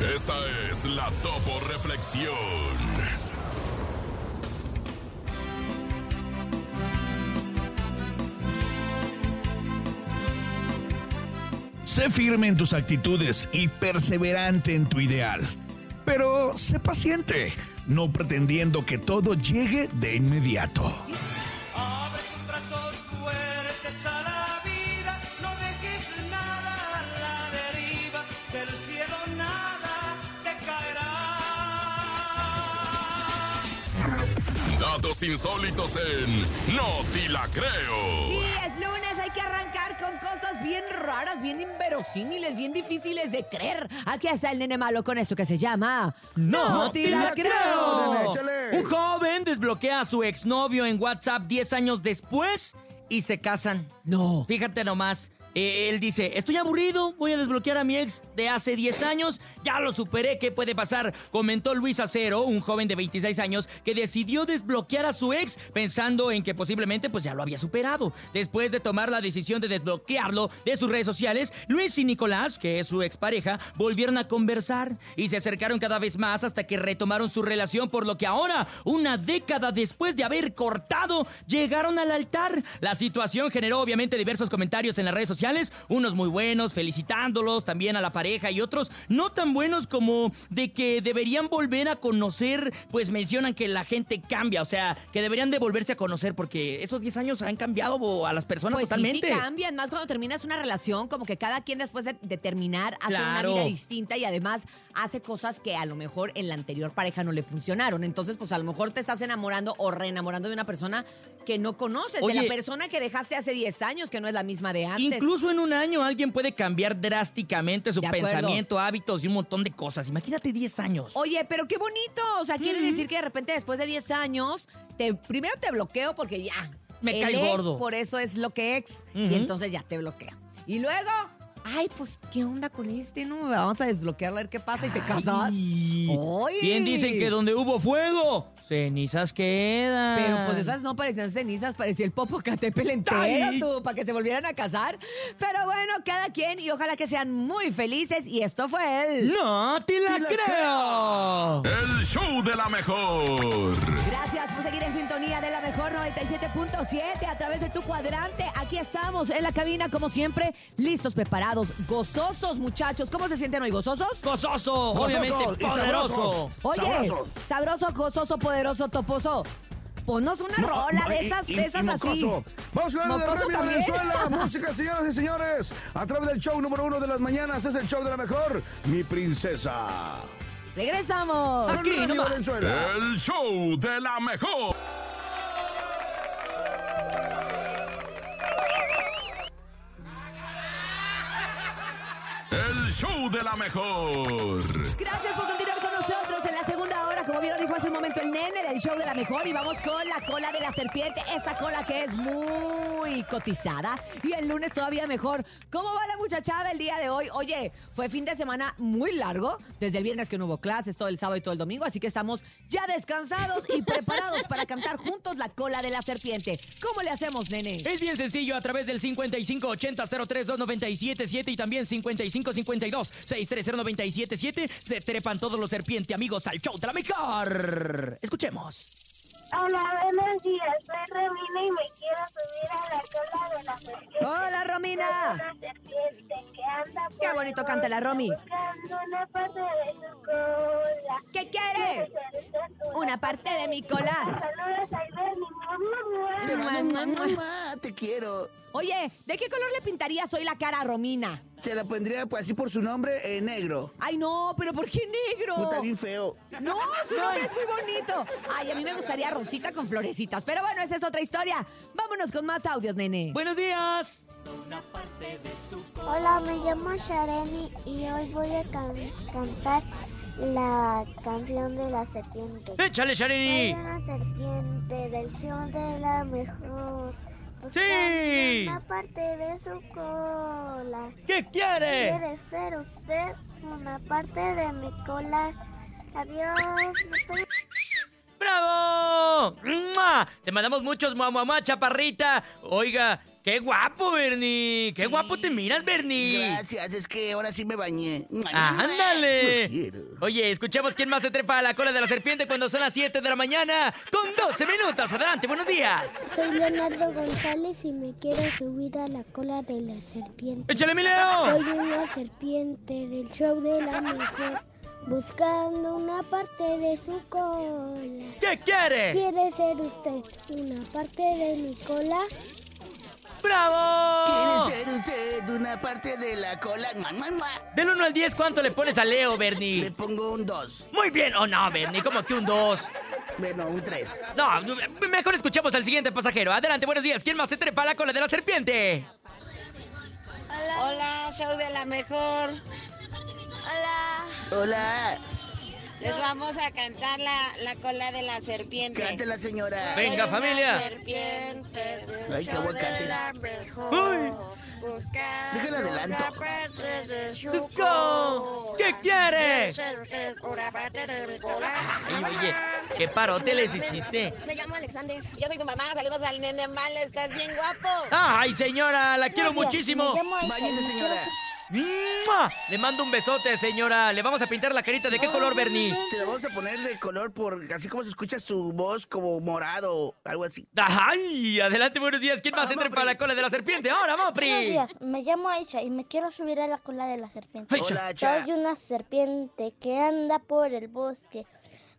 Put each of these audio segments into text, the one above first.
Esta es la Topo Reflexión. Sé firme en tus actitudes y perseverante en tu ideal. Pero sé paciente, no pretendiendo que todo llegue de inmediato. Insólitos en No Ti La Creo. Y es lunes, hay que arrancar con cosas bien raras, bien inverosímiles, bien difíciles de creer. Aquí está el nene malo con eso que se llama No, te la creo. nene, échale. Un joven desbloquea a su exnovio en WhatsApp 10 años después y se casan. No. Fíjate nomás. Eh, él dice, estoy aburrido, voy a desbloquear a mi ex de hace 10 años, ya lo superé, ¿qué puede pasar? Comentó Luis Acero, un joven de 26 años que decidió desbloquear a su ex pensando en que posiblemente pues ya lo había superado. Después de tomar la decisión de desbloquearlo de sus redes sociales, Luis y Nicolás, que es su expareja, volvieron a conversar y se acercaron cada vez más hasta que retomaron su relación, por lo que ahora, una década después de haber cortado, llegaron al altar. La situación generó obviamente diversos comentarios en las redes sociales, unos muy buenos, felicitándolos también a la pareja y otros no tan buenos como de que deberían volver a conocer, pues mencionan que la gente cambia, o sea, que deberían de volverse a conocer porque esos 10 años han cambiado a las personas Pues sí, totalmente. sí cambian, más cuando terminas una relación, como que cada quien después de, de terminar hace Claro. una vida distinta y además hace cosas que a lo mejor en la anterior pareja no le funcionaron. Entonces, pues a lo mejor te estás enamorando o reenamorando de una persona que no conoces, de Oye. la persona que dejaste hace 10 años, que no es la misma de antes. Incluso en un año alguien puede cambiar drásticamente su De pensamiento, hábitos y un montón de cosas. Imagínate 10 años. Oye, pero qué bonito. O sea, quiere decir que de repente después de 10 años, te, primero te bloqueo porque ya. Me cae gordo. Por eso es lo que ex. Y entonces ya te bloquea. Y luego, ay, pues, ¿qué onda con este? No, vamos a desbloquearlo a ver qué pasa y te casas. Ay. Bien dicen que donde hubo fuego, cenizas quedan. Pero pues esas no parecían cenizas, parecía el Popocatépetl entero, para que se volvieran a casar. Pero bueno, cada quien y ojalá que sean muy felices. Y esto fue el... No te la Te la creo. El show de la mejor. Gracias por seguir en sintonía de la mejor 97.7 a través de tu cuadrante. Aquí estamos en la cabina, como siempre, listos, preparados, gozosos, muchachos. ¿Cómo se sienten hoy, gozosos? Gozoso, Gozoso obviamente y poderoso. sabrosos. Oye, sabroso, gozoso, poderoso, toposo. Ponnos una No, rola no, de esas, y- de esas y así. Vamos el de Remy. Valenzuela. Música, señoras y señores. A través del show número uno de las mañanas es el show de la mejor. Mi princesa. Regresamos. Aquí Con Remy nomás. Valenzuela. El show de la mejor. El show de la mejor. Gracias por lo dijo hace un momento el nene del show de la mejor. Y vamos con la cola de la serpiente. Esta cola que es muy cotizada. Y el lunes todavía mejor. ¿Cómo va la muchachada el día de hoy? Oye, fue fin de semana muy largo. Desde el viernes que no hubo clases, todo el sábado y todo el domingo. Así que estamos ya descansados y preparados juntos la cola de la serpiente. ¿Cómo le hacemos, nene? Es bien sencillo a través del 5580-032977 y también 5552-630977 se trepan todos los serpiente amigos al show de la mejor. Escuchemos. Hola, buenos días. Soy Romina y me quiero subir a la cola de la serpiente. Hola, Romina. Una serpiente que anda por Qué bonito canta la Romy. buscando una parte de su cola. ¿Qué quiere? Una parte de mi cola. Saludos a Iván y Mamá, te quiero. Oye, ¿de qué color le pintarías hoy la cara a Romina? Se la pondría pues, así por su nombre, eh, negro. Ay, no, pero ¿por qué negro? Puta, bien feo. No, su nombre es muy bonito. Ay, a mí me gustaría rosita con florecitas. Pero bueno, esa es otra historia. Vámonos con más audios, nene. Buenos días. Hola, me llamo Shareni y hoy voy a can- cantar la canción de la serpiente. Échale, Soy Sharini. una serpiente del de la mejor. Sí. Una parte de su cola. ¿Qué quiere? ¿Quiere ser usted una parte de mi cola? Adiós. ¡Bravo! ¡Mua! Te mandamos muchos mamá, chaparrita. Oiga, ¡Qué guapo, Bernie! ¡Qué guapo te miras, Bernie! Gracias, es que ahora sí me bañé. ¡Ándale! Oye, escuchemos quién más se trepa a la cola de la serpiente cuando son las 7 de la mañana con 12 minutos. Adelante, buenos días. Soy Leonardo González y me quiero subir a la cola de la serpiente. ¡Échale, mi Leo! Soy una serpiente del show de la mejor, buscando una parte de su cola. ¿Qué quiere? ¿Quiere ser usted una parte de mi cola? ¡Bravo! ¿Quiere ser usted una parte de la cola? ¡Mua, mua, mua! Del 1 al 10, ¿cuánto le pones a Leo, Le Bernie? pongo un 2. Muy bien. Oh, no, Bernie, como que un 2. Bueno, un 3. No, mejor escuchemos al siguiente pasajero. Adelante, buenos días. ¿Quién más se trepa a la cola de la serpiente? Hola, show de la mejor. Hola. Hola. Les vamos a cantar la, la cola de la serpiente. Cántela, señora. Venga, familia. serpiente Ay, qué aguacates. Uy. Déjala adelanto. ¿Qué quiere? Ay, oye, ¿qué parote les hiciste? Me llamo Alexander. Yo soy tu mamá. Saludos al nene malo. Estás bien guapo. ¡Ay, señora! ¡La quiero muchísimo! Báñese, y me señora. ¡Mua! Le mando un besote, señora. Le vamos a pintar la carita. ¿De qué color, Bernie? Se la vamos a poner de color por así como se escucha su voz como morado, algo así. ¡Ay! Adelante, buenos días. ¿Quién más Ah, se trepa a Mopri. la cola de la serpiente? ¡Ahora, Mopri! Buenos días, me llamo Aisha y me quiero subir a la cola de la serpiente. Ay, Hola. Soy una serpiente que anda por el bosque,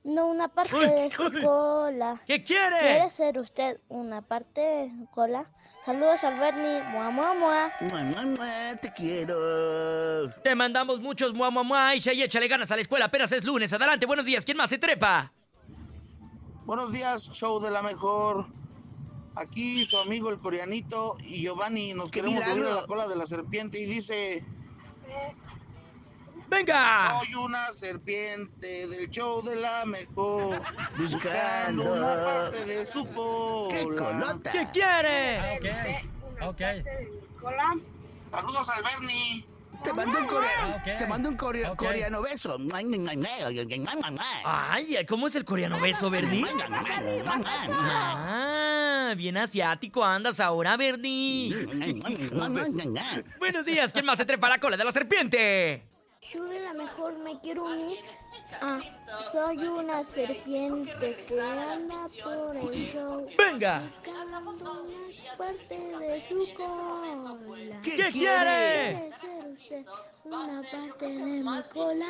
no una parte de su cola. ¿Qué ¿Quiere quiere? ser usted una parte de su cola? Saludos al Bernie, mua mua mua. Mua, mua, mua, te quiero. Te mandamos muchos mua, mua, mua, Aisha, y échale ganas a la escuela. Apenas es lunes. Adelante, buenos días. ¿Quién más se trepa? Buenos días, show de la mejor. Aquí su amigo el coreanito y Giovanni nos ¡Qué queremos subir a milagro! la cola de la serpiente y dice, ¡Venga! soy una serpiente del show de la mejor, buscando Buscando. una parte de su ¡Qué cola. colota! ¿Qué quiere? Saludos al Bernie. Te mando un coreano, te mando un corea- coreano beso. Ay, ¿cómo es el coreano beso, Bernie? Ah, bien asiático andas ahora, Bernie. Buenos días, ¿quién más se trepa a la cola de la serpiente? Yo de la mejor me quiero unir. Ah, soy una serpiente que anda por el show. ¡Venga! Parte de su cola. ¿Qué, ¿Qué quiere? ¿Quiere ser usted una parte de mi cola?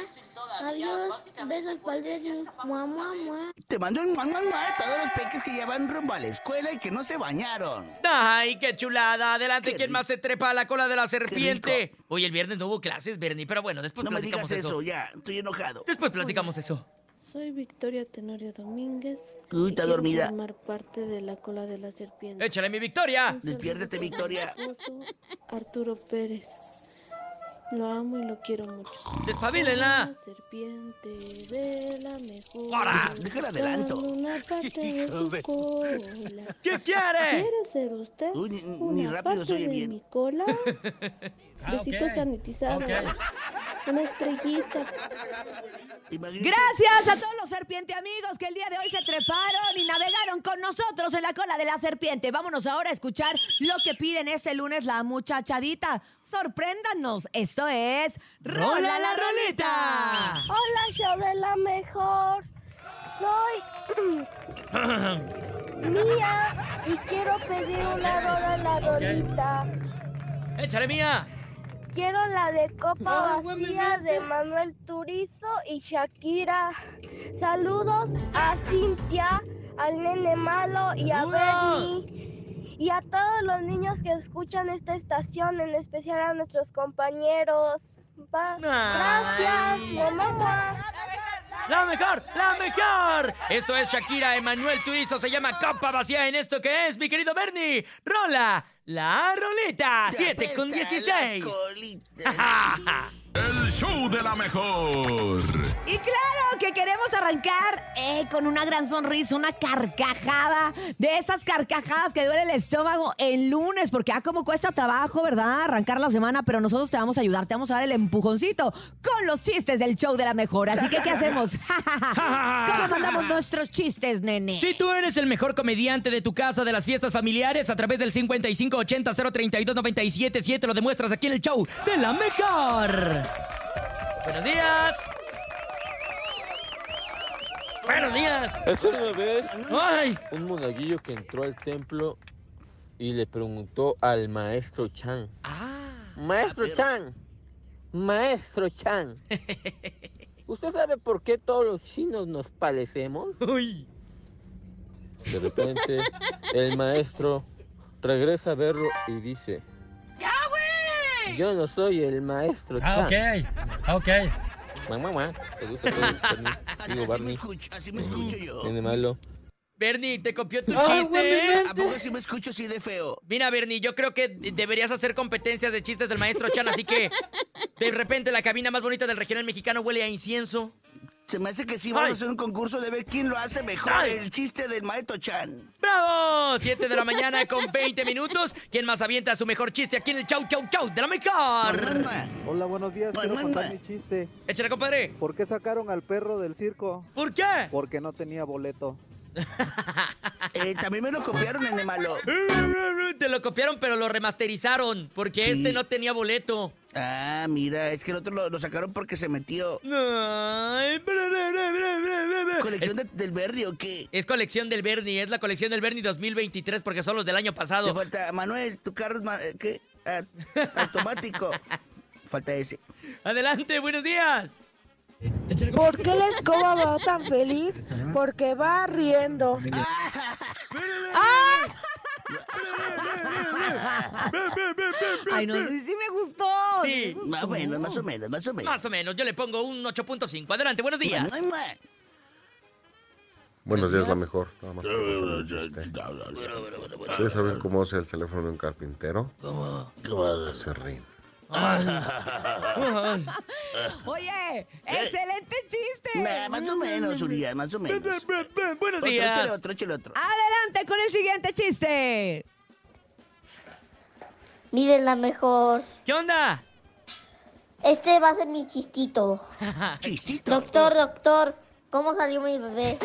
Adiós, besos Bernie. Mua, mua, mua. Te mando un mamá a todos los peques que ya van rumbo a la escuela y que no se bañaron. ¡Ay, qué chulada! Adelante, Qué ¿quién más se trepa a la cola de la serpiente? Oye, el viernes no hubo clases, Bernie, pero bueno, después No me platicamos digas eso. eso, ya, estoy enojado. Después platicamos eso. Soy Victoria Tenorio Domínguez. Uy, está dormida. formar parte de la cola de la serpiente. ¡Échale mi victoria! Mi Victoria. Arturo Pérez. Lo amo y lo quiero mucho. ¡Despabilenla! Serpiente de la mejor. ¡Ahora! Déjala adelanto. buscando Una parte de su cola. ¿Qué quiere? ¿Quiere ser usted? Uy, ni- ni una rápido se oye de bien. mi cola. Besitos sanitizados. Una estrellita. Gracias a todos los serpiente amigos que el día de hoy se treparon y navegaron con nosotros en la cola de la serpiente. Vámonos ahora a escuchar lo que piden este lunes la muchachadita. Sorpréndanos. Esto es Rola la Roleta. Hola, show de la mejor. Soy Mía y quiero pedir una rola la rolita. ¡Échale mía! Quiero la de Copa Vacía de Manuel Turizo y Shakira. Saludos a Cintia, al nene malo y a. Bernie. Y a todos los niños que escuchan esta estación, en especial a nuestros compañeros. Va- Gracias, mamá. ¡La mejor! ¡La mejor! Esto es Shakira Emanuel Turizo. Se llama Copa Vacía en esto que es, mi querido Bernie. ¡Rola! ¡La roleta! Te 7 con apesta 16. la colita. El show de la mejor. Y claro que queremos arrancar eh, con una gran sonrisa, una carcajada, de esas carcajadas que duele el estómago el lunes, porque ah, como cuesta trabajo, ¿verdad? Arrancar la semana, pero nosotros te vamos a ayudar, te vamos a dar el empujoncito con los chistes del show de la mejor. Así que, ¿qué hacemos? ¿Cómo mandamos nuestros chistes, nene? Si tú eres el mejor comediante de tu casa, de las fiestas familiares, a través del 5580-032-977, lo demuestras aquí en el show de la mejor. Buenos días. Buenos días. Hace una vez, Ay. un monaguillo que entró al templo y le preguntó al maestro Chan. Maestro Chan, maestro Chan, ¿usted sabe por qué todos los chinos nos parecemos? Uy. De repente, el maestro regresa a verlo y dice. Yo no soy el maestro Ah, Chan. ok. Ok. Mamá, mamá, ¿te gusta todo el Barney? Así, Digo, así me Barney, escucho, así me escucho yo. nene malo. Bernie, te copió tu Ay, chiste. güey, mi. ¿A poco así me escucho así de feo? Mira, Bernie, yo creo que deberías hacer competencias de chistes del maestro Chan, así que de repente la cabina más bonita del regional mexicano huele a incienso. Se me hace que sí vamos Ay. a hacer un concurso de ver quién lo hace mejor, Ay. el chiste del maestro Chan. ¡Bravo! 7 de la mañana con 20 minutos. ¿Quién más avienta su mejor chiste aquí en el Chau Chau Chau de la mejor? Hola, buenos días. Quiero contar mi chiste. Échale, compadre. ¿Por qué sacaron al perro del circo? ¿Por qué? Porque no tenía boleto. Eh, también me lo copiaron en el malo. Te lo copiaron, pero lo remasterizaron, porque Sí. este no tenía boleto. Ah, mira, es que el otro lo, lo sacaron porque se metió. Ay, ¿Colección de- del Berry o qué? Es colección del Bernie, es la colección del Bernie 2023 porque son los del año Te pasado. falta, Manuel, tu carro es ma- eh, ¿qué? Ah, automático. Falta ese. Adelante, buenos días. ¿Por qué la escoba va tan feliz? Porque va riendo. Ay, no sé si me gustó. Sí. me Más gustó. o menos, más o menos, más o menos. Más o menos, yo le pongo un 8.5. Adelante, buenos días. Buenos días, la mejor. Nada más. ¿Ustedes saben cómo hace el teléfono de un carpintero? Oye, excelente chiste. Nah, más o menos, Urias, más o menos. Buenos Otro, días. échale otro, échale otro. Adelante con el siguiente chiste. Miren la mejor. ¿Qué onda? Este va a ser mi chistito. Chistito. Doctor, doctor, ¿cómo salió mi bebé?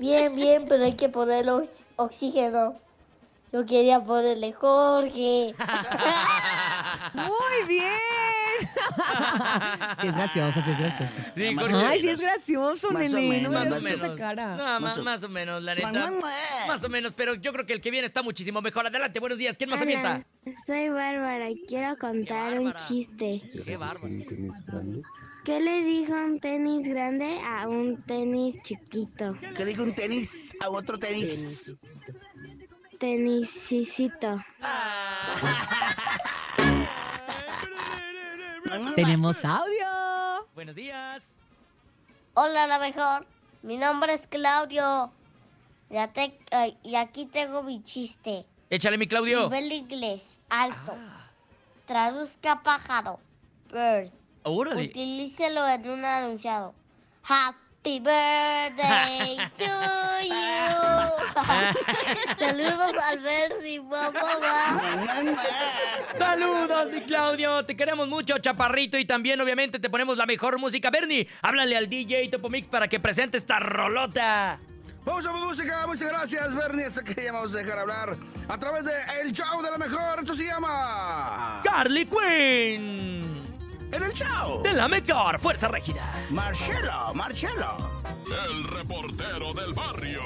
Bien, bien, pero hay que ponerle ox- oxígeno. Yo quería ponerle Jorge. Muy bien. Sí es gracioso, sí es. Sí, o Ay, sí es gracioso, Más o nene. No me menos, hagas más o esa menos. cara. No, Más más, o- más o menos, la neta. Más o menos, pero yo creo que el que viene está muchísimo mejor. Adelante, buenos días. ¿Quién más avienta? soy Bárbara y quiero contar un Bárbara. chiste. Qué bárbaro. ¿Qué le dijo un tenis grande a un tenis chiquito? Que le digo un tenis a otro tenis. Tenisicito. Tenemos audio. Buenos días. Hola, la mejor. Mi nombre es Claudio. Ya te, ay, y aquí tengo mi chiste. Échale, mi Claudio. Nivel inglés, alto. Traduzca pájaro. Bird. Órale. Utilícelo en un anunciado. Happy birthday to you. Saludos al Bernie, mamá. Saludos, mi Claudio. Te queremos mucho, chaparrito. Y también, obviamente, te ponemos la mejor música. Bernie, háblale al DJ Topomix para que presente esta rolota. Vamos a música, muchas gracias, Bernie. Hasta que ya vamos a dejar hablar a través de El Show de la Mejor. Esto se llama. Carly Quinn. En el show. De la mejor fuerza rígida. Marcelo, Marcelo. El reportero del barrio.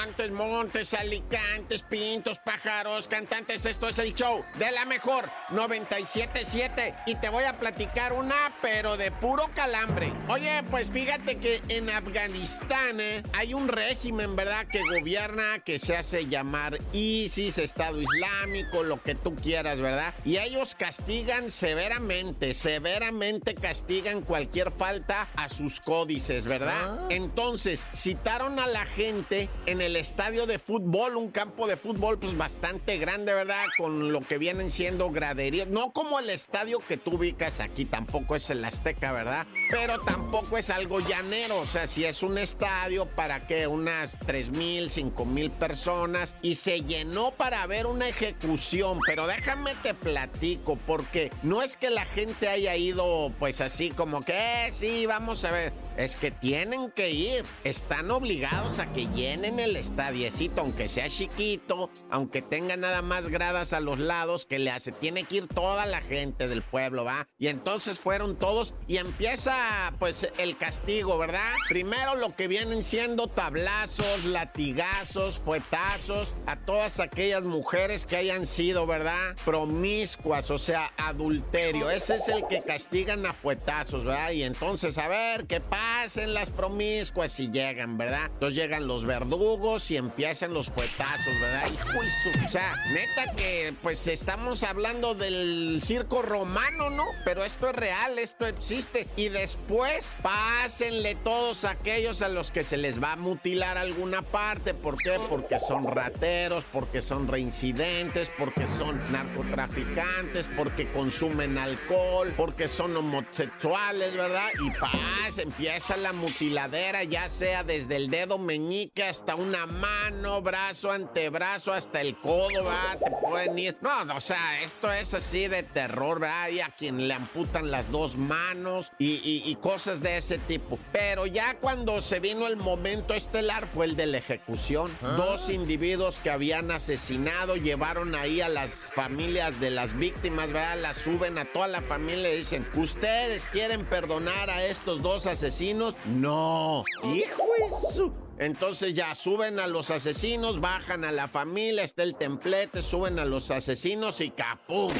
Montes, montes, alicantes, pintos, pájaros, cantantes, esto es el show de la mejor 977 y te voy a platicar una, pero de puro calambre. Oye, pues fíjate que en Afganistán eh, hay un régimen, ¿verdad? Que gobierna, que se hace llamar ISIS, Estado Islámico, lo que tú quieras, ¿verdad? Y ellos castigan severamente, severamente castigan cualquier falta a sus códices, ¿verdad? Entonces, citaron a la gente en el el estadio de fútbol, un campo de fútbol pues bastante grande, ¿verdad? Con lo que vienen siendo graderías. No como el estadio que tú ubicas aquí, tampoco es el Azteca, ¿verdad? Pero tampoco es algo llanero, o sea, si es un estadio para que unas 3 mil, 5 mil personas y se llenó para ver una ejecución, pero déjame te platico, porque no es que la gente haya ido pues así como que, "Eh, sí, vamos a ver, es que tienen que ir, están obligados a que llenen el estadiecito, aunque sea chiquito, aunque tenga nada más gradas a los lados, que le hace, tiene que ir toda la gente del pueblo, ¿va? Y entonces fueron todos y empieza pues el castigo, ¿verdad? Primero lo que vienen siendo tablazos, latigazos, fuetazos a todas aquellas mujeres que hayan sido, ¿verdad? Promiscuas, o sea, adulterio. Ese es el que castigan a fuetazos, ¿verdad? Y entonces, a ver, que pasen las promiscuas y llegan, ¿verdad? Entonces llegan los verdugos y empiezan los fuetazos, ¿verdad? Hijo su- O sea, neta que pues estamos hablando del circo romano, ¿no? Pero esto es real, esto existe. Y después, pásenle todos aquellos a los que se les va a mutilar alguna parte. ¿Por qué? Porque son rateros, porque son reincidentes, porque son narcotraficantes, porque consumen alcohol, porque son homosexuales, ¿verdad? Y paz, empieza la mutiladera, ya sea desde el dedo meñique hasta una mano, brazo, antebrazo, hasta el codo, ¿verdad? Te pueden ir. No, o sea, esto es así de terror, ¿verdad? Y a quien le amputan las dos manos y, y- y cosas de ese tipo. Pero ya cuando se vino el momento estelar fue el de la ejecución. Dos individuos que habían asesinado llevaron ahí a las familias de las víctimas, ¿verdad? Las suben a toda la familia y dicen, ¿ustedes quieren perdonar a estos dos asesinos? No. Hijo de su... Entonces ya suben a los asesinos, bajan a la familia, está el templete, suben a los asesinos y ¡capum!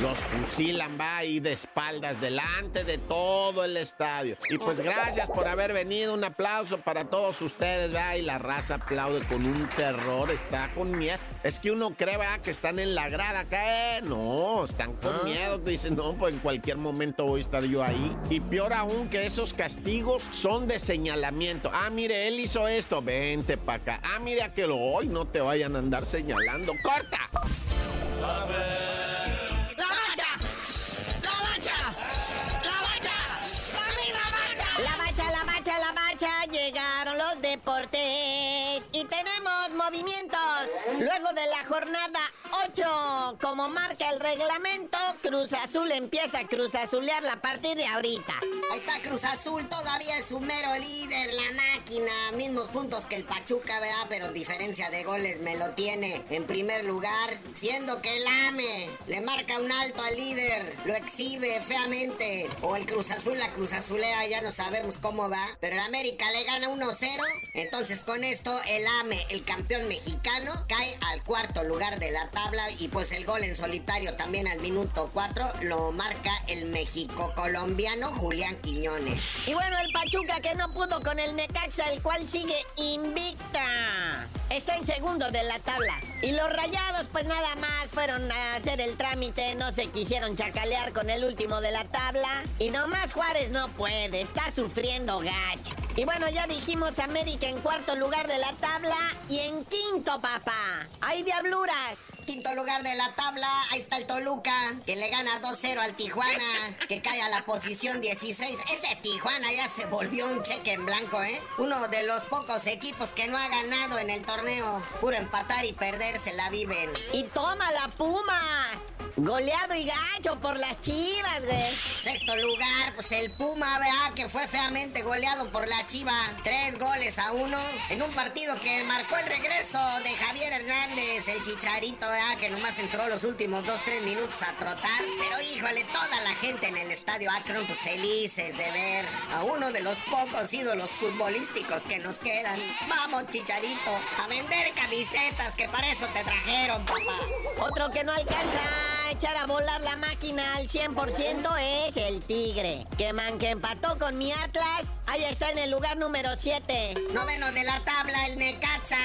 Los fusilan, va ahí de espaldas delante de todo el estadio. Y pues gracias por haber venido, un aplauso para todos ustedes, va y la raza aplaude con un terror, está con miedo. Es que uno cree, va, que están en la grada acá, ¿eh? No, están con miedo, dicen, no, pues en cualquier momento voy a estar yo ahí. Y peor aún que esos castigos son de señalamiento. Ah, mire, él hizo esto, vente para acá. Ah, mire aquel, hoy no te vayan a andar señalando. ¡Corta! ¡La bacha! ¡La bacha! ¡La bacha! ¡La bacha! La bacha, la bacha, la bacha, llegaron los deportes y tenemos movimientos. Luego de la jornada 8, como marca el reglamento, Cruz Azul empieza a Cruz Azulear a partir de ahorita. Ahí está Cruz Azul, todavía es su mero líder, la máquina. Mismos puntos que el Pachuca, ¿verdad? Pero diferencia de goles me lo tiene en primer lugar. Siendo que el AME le marca un alto al líder, lo exhibe feamente. O el Cruz Azul, la Cruz Azulea, ya no sabemos cómo va. Pero el América le gana 1-0. Entonces con esto el AME, el campeón mexicano, cae al cuarto lugar de la tabla. Y pues el gol en solitario también al minuto 4 lo marca el México colombiano Julián Quiñones. Y bueno, el Pachuca que no pudo con el Necaxa, el cual sigue invicta. Está en segundo de la tabla. Y los rayados, pues nada más fueron a hacer el trámite, no se quisieron chacalear con el último de la tabla. Y nomás Juárez no puede, está sufriendo gacho. Y bueno, ya dijimos América en cuarto lugar de la tabla y en quinto, papá. Hay diabluras. Quinto lugar de la tabla, ahí está el Toluca, que le gana 2-0 al Tijuana, que cae a la posición 16. Ese Tijuana ya se volvió un cheque en blanco, ¿eh? Uno de los pocos equipos que no ha ganado en el torneo. Puro empatar y perder se la viven. Y toma la Puma. Goleado y gacho por las chivas, güey. Sexto lugar, pues el Puma, ¿verdad? Que fue feamente goleado por Chiva. Tres goles a uno en un partido que marcó el regreso de Javier Hernández, el chicharito, ¿verdad? Que nomás entró los últimos dos, tres minutos a trotar. Pero híjole, toda la gente en el estadio Akron, pues felices de ver a uno de los pocos ídolos futbolísticos que nos quedan. Vamos, chicharito, a vender camisetas, que para eso te trajeron, papá. Otro que no alcanza a echar a volar la máquina al 100% es el Tigre. Que man que empató con mi Atlas, ahí está en el lugar número 7. Noveno de la tabla, el Necaxa,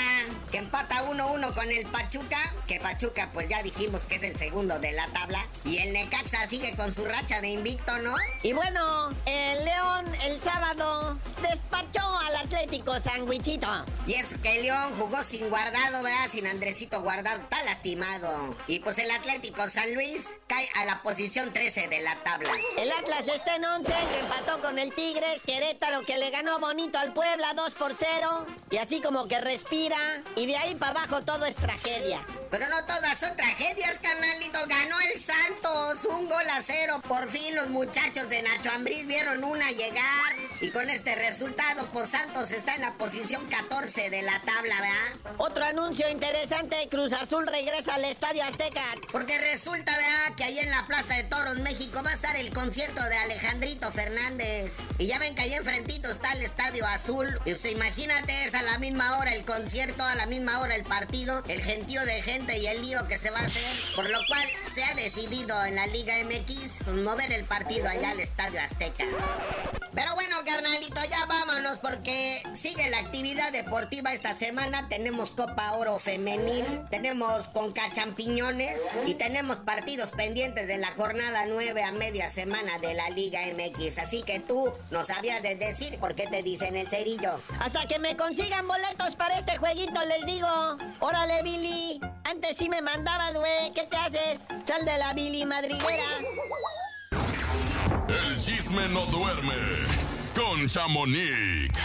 que empata 1-1 con el Pachuca. Que Pachuca, pues ya dijimos que es el segundo de la tabla. Y el Necaxa sigue con su racha de invicto, ¿no? Y bueno, el León el sábado despachó al Atlético Sandwichito. Y eso que el León jugó sin guardado, ¿verdad? Sin Andresito guardado, está lastimado. Y pues el Atlético San Luis cae a la posición 13 de la tabla. El Atlas está en 11, que empató con el Tigres, Querétaro que le ganó bonito al Puebla 2 por 0. Y así como que respira. Y de ahí para abajo todo es tragedia. Pero no todas son tragedias, carnalito. Ganó el Santos, un gol a cero. Por fin los muchachos de Nacho Ambriz vieron una llegar. Y con este resultado, pues Santos está en la posición 14 de la tabla, ¿verdad? Otro anuncio interesante, Cruz Azul regresa al Estadio Azteca. Porque resulta, ¿verdad? Que ahí en la Plaza de Toros, México, va a estar el concierto de Alejandrito Fernández. Y ya ven que ahí enfrentito está el Estadio Azul. Y usted imagínate, es a la misma hora el concierto, a la misma hora el partido, el gentío de gente y el lío que se va a hacer. Por lo cual se ha decidido en la Liga MX pues, mover el partido allá al Estadio Azteca. Pero bueno, carnalito, ya vámonos porque sigue la actividad deportiva esta semana. Tenemos Copa Oro Femenil, tenemos Conca Champiñones y tenemos partidos pendientes de la jornada 9 a media semana de la Liga MX. Así que tú no sabías de decir por qué te dicen el cerillo. Hasta que me consigan boletos para este jueguito, les digo. Órale, Billy. Antes sí me mandabas, güey. ¿Qué te haces? Sal de la Billy madriguera. El chisme no duerme con Chamonix.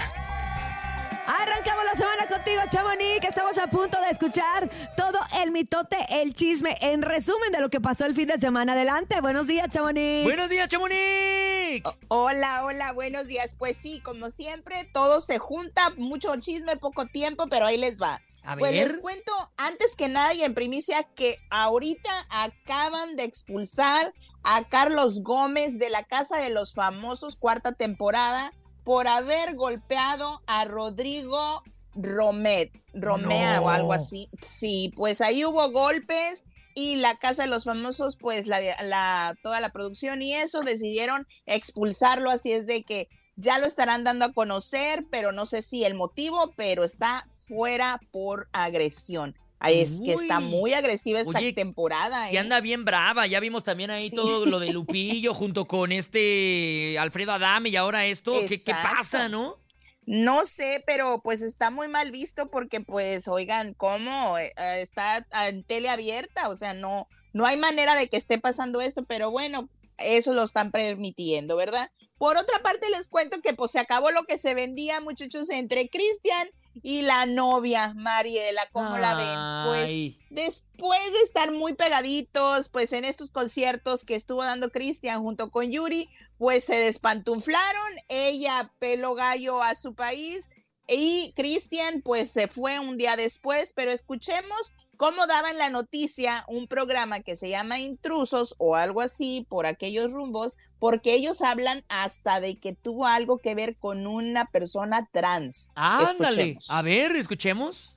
Arrancamos la semana contigo, Chamonix, estamos a punto de escuchar todo el mitote, el chisme, en resumen de lo que pasó el fin de semana. Adelante, buenos días, Chamonix. Buenos días, Chamonix. Hola, hola, buenos días. Pues sí, como siempre, todo se junta, mucho chisme, poco tiempo, pero ahí les va. A Pues les cuento antes que nada y en primicia que ahorita acaban de expulsar a Carlos Gómez de la Casa de los Famosos cuarta temporada por haber golpeado a Rodrigo Romet, Romea o algo así. Sí, pues ahí hubo golpes y la Casa de los Famosos, pues la, la- toda la producción y eso decidieron expulsarlo, así es de que ya lo estarán dando a conocer, pero no sé si el motivo, pero está fuera por agresión. Es que está Uy. muy agresiva esta Oye, temporada. Que ¿eh? anda bien brava. Ya vimos también ahí Sí. todo lo de Lupillo junto con este Alfredo Adame y ahora esto. ¿Qué, qué pasa, no? No sé, pero pues está muy mal visto porque pues, oigan, ¿cómo? Eh, eh, está en tele abierta, o sea, no, no hay manera de que esté pasando esto, pero bueno, eso lo están permitiendo, ¿verdad? Por otra parte, les cuento que pues se acabó lo que se vendía, muchachos, entre Cristian y la novia, Mariela, ¿cómo la ven? Pues Ay. después de estar muy pegaditos, pues en estos conciertos que estuvo dando Cristian junto con Yuri, pues se despantuflaron, ella peló gallo a su país y Cristian pues se fue un día después, pero escuchemos cómo daban la noticia un programa que se llama Intrusos o algo así por aquellos rumbos, porque ellos hablan hasta de que tuvo algo que ver con una persona trans. Ándale. Escuchemos. A ver, escuchemos.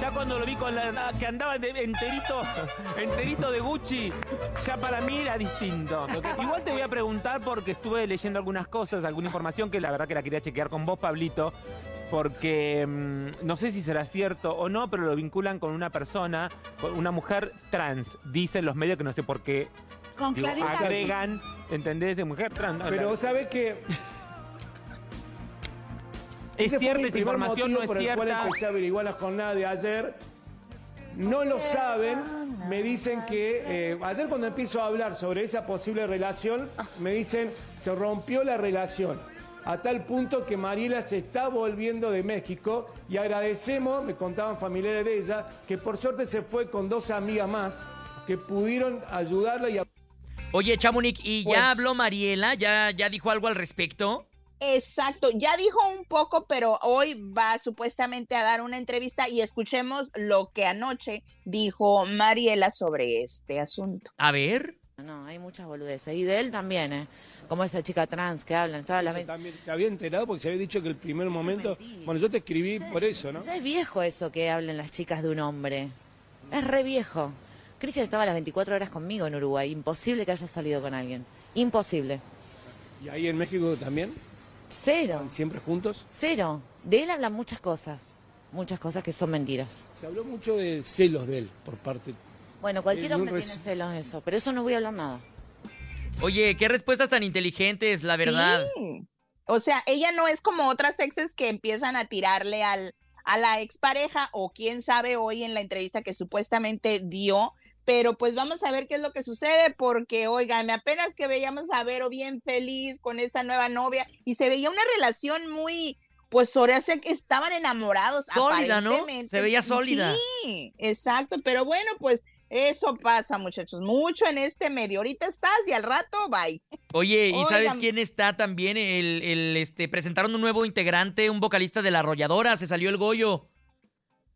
Ya cuando lo vi con la que andaba de- enterito, enterito de Gucci, ya para mí era distinto. Igual te voy a preguntar porque estuve leyendo algunas cosas, alguna información que la verdad que la quería chequear con vos, Pablito, porque mm, no sé si será cierto o no, pero lo vinculan con una persona, con una mujer trans. Dicen los medios que no sé por qué. Con digo, claridad. agregan, ¿entendés? De mujer trans. ¿no? Pero La- sabe que ¿Es cierta esta información? ¿No es por el cual cierta? empecé a averiguar la jornada de ayer. No lo saben, me dicen que eh, ayer cuando empiezo a hablar sobre esa posible relación, me dicen se rompió la relación a tal punto que Mariela se está volviendo de México y agradecemos, me contaban familiares de ella, que por suerte se fue con dos amigas más que pudieron ayudarla y Oye, Chamonix, ¿y Pues- ya habló Mariela? ¿Ya, ¿Ya dijo algo al respecto? Exacto, ya dijo un poco, pero hoy va supuestamente a dar una entrevista y escuchemos lo que anoche dijo Mariela sobre este asunto. A ver. No, hay muchas boludeces. Y de él también, ¿eh? Como esa chica trans que hablan. Toda la... Yo también te había enterado porque se había dicho que el primer momento. Bueno, yo te escribí por eso, ¿no? Ya es viejo eso que hablen las chicas de un hombre. Es re viejo. Cristian estaba las 24 horas conmigo en Uruguay. Imposible que haya salido con alguien. Imposible. ¿Y ahí en México también? Cero. ¿Siempre juntos? Cero. De él hablan muchas cosas. Muchas cosas que son mentiras. Se habló mucho de celos de él por parte... Bueno, cualquier hombre tiene celos de eso, pero eso no voy a hablar nada. Oye, qué respuestas tan inteligentes, la verdad. Sí. O sea, ella no es como otras exes que empiezan a tirarle al, a la expareja o quién sabe hoy en la entrevista que supuestamente dio. Pero pues vamos a ver qué es lo que sucede porque, oigan, apenas que veíamos a Vero bien feliz con esta nueva novia y se veía una relación muy, pues ahora sé que estaban enamorados. Sólida, ¿no? Se veía sólida. Sí, exacto, pero bueno, pues eso pasa, muchachos, mucho en este medio. Ahorita estás y al rato, bye. Oye, ¿y sabes quién está también? El, el, este, presentaron un nuevo integrante, un vocalista de La Arrolladora, se salió el Goyo.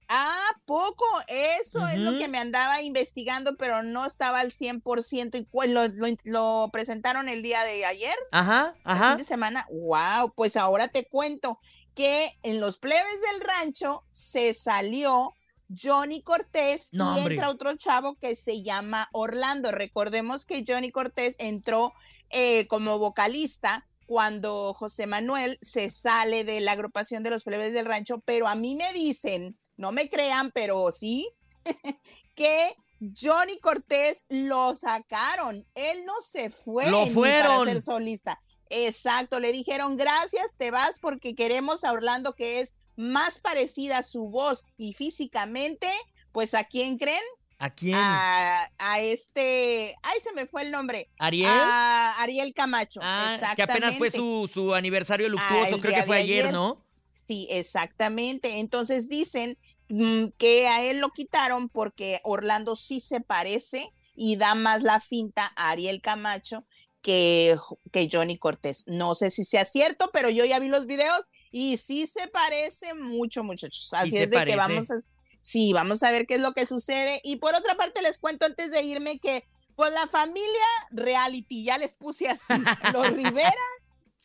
Ah, poco, eso es lo que me andaba investigando, pero no estaba al 100% y lo, lo, lo presentaron el día de ayer, Ajá, el ajá. fin de semana. Wow, pues ahora te cuento que en los plebes del rancho se salió Johnny Cortés No, y entra otro chavo que se llama Orlando. Recordemos que Johnny Cortés entró eh, como vocalista cuando José Manuel se sale de la agrupación de los plebes del rancho, pero a mí me dicen, no me crean, pero sí, que Johnny Cortés lo sacaron. Él no se fue Lo fueron. para ser solista. Exacto, le dijeron gracias, te vas porque queremos a Orlando que es más parecida a su voz y físicamente, pues a quién creen? ¿A quién? A, a este, ay, se me fue el nombre. ¿Ariel? A Ariel Camacho. Ah, que apenas fue exactamente. su, su aniversario luctuoso, creo que fue ayer, ¿no? Sí, exactamente. Entonces dicen mm, que a él lo quitaron porque Orlando sí se parece y da más la finta a Ariel Camacho que, que Johnny Cortés. No sé si sea cierto, pero yo ya vi los videos y sí se parece mucho, muchachos. Así es de parece. que vamos a, sí, vamos a ver qué es lo que sucede. Y por otra parte les cuento antes de irme que pues la familia reality, ya les puse así, los Rivera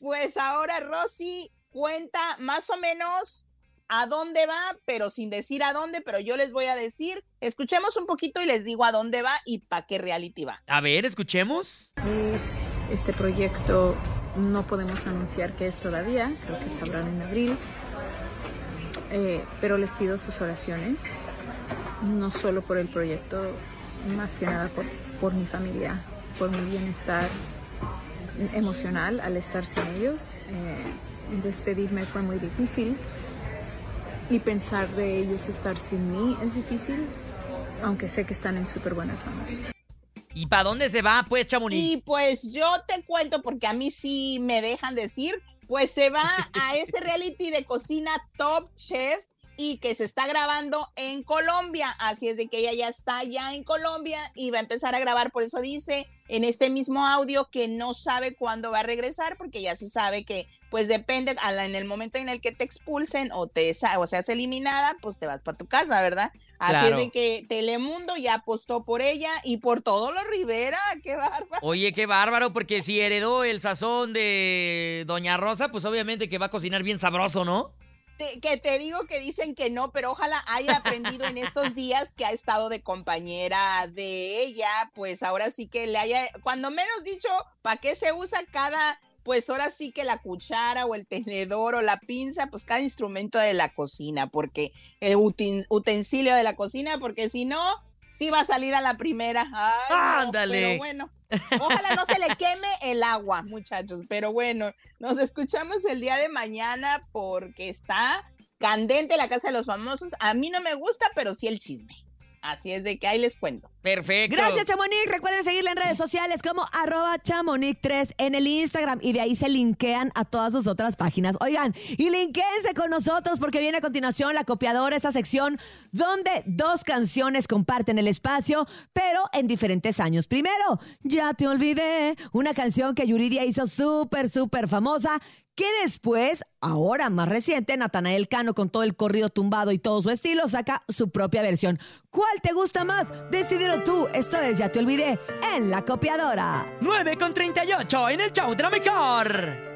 pues ahora Rosy cuenta más o menos a dónde va, pero sin decir a dónde, pero yo les voy a decir, escuchemos un poquito y les digo a dónde va y para qué reality va. A ver, escuchemos. Es este proyecto no podemos anunciar qué es todavía, creo que sabrán en abril, Eh, pero les pido sus oraciones, no solo por el proyecto, más que nada por, por mi familia, por mi bienestar emocional al estar sin ellos. Eh, despedirme fue muy difícil y pensar de ellos estar sin mí es difícil, aunque sé que están en súper buenas manos. ¿Y para dónde se va, pues, Chamonix? Y pues yo te cuento, porque a mí sí me dejan decir, pues se va a ese reality de cocina Top Chef y que se está grabando en Colombia. Así es de que ella ya está ya en Colombia y va a empezar a grabar. Por eso dice en este mismo audio que no sabe cuándo va a regresar, porque ya se sabe que pues depende, a la- en el momento en el que te expulsen o te o seas eliminada, pues te vas para tu casa, ¿verdad? Así Claro. es de que Telemundo ya apostó por ella y por todo lo Rivera, qué bárbaro. Oye, qué bárbaro, porque si heredó el sazón de Doña Rosa, pues obviamente que va a cocinar bien sabroso, ¿no? Te- que te digo que dicen que no, pero ojalá haya aprendido en estos días que ha estado de compañera de ella, pues ahora sí que le haya, cuando menos dicho, ¿para qué se usa cada, pues ahora sí que la cuchara o el tenedor o la pinza, pues cada instrumento de la cocina, porque el utensilio de la cocina, porque si no, sí va a salir a la primera. Ay, no, Ándale. pero bueno. Ojalá no se le queme el agua, muchachos. Pero bueno, nos escuchamos el día de mañana porque está candente la casa de los famosos. A mí no me gusta, pero sí el chisme. Así es de que ahí les cuento. Perfecto. Gracias, Chamonix. Recuerden seguirla en redes sociales como arroba chamonix3 en el Instagram y de ahí se linkean a todas sus otras páginas. Oigan, y linkéense con nosotros porque viene a continuación la copiadora, esta sección donde dos canciones comparten el espacio, pero en diferentes años. Primero, Ya te olvidé, una canción que Yuridia hizo súper, súper famosa que después, ahora más reciente, Natanael Cano con todo el corrido tumbado y todo su estilo saca su propia versión. ¿Cuál te gusta más? Decídelo tú. Esto es Ya te olvidé en la copiadora. 9 con 38 en el show de la mejor.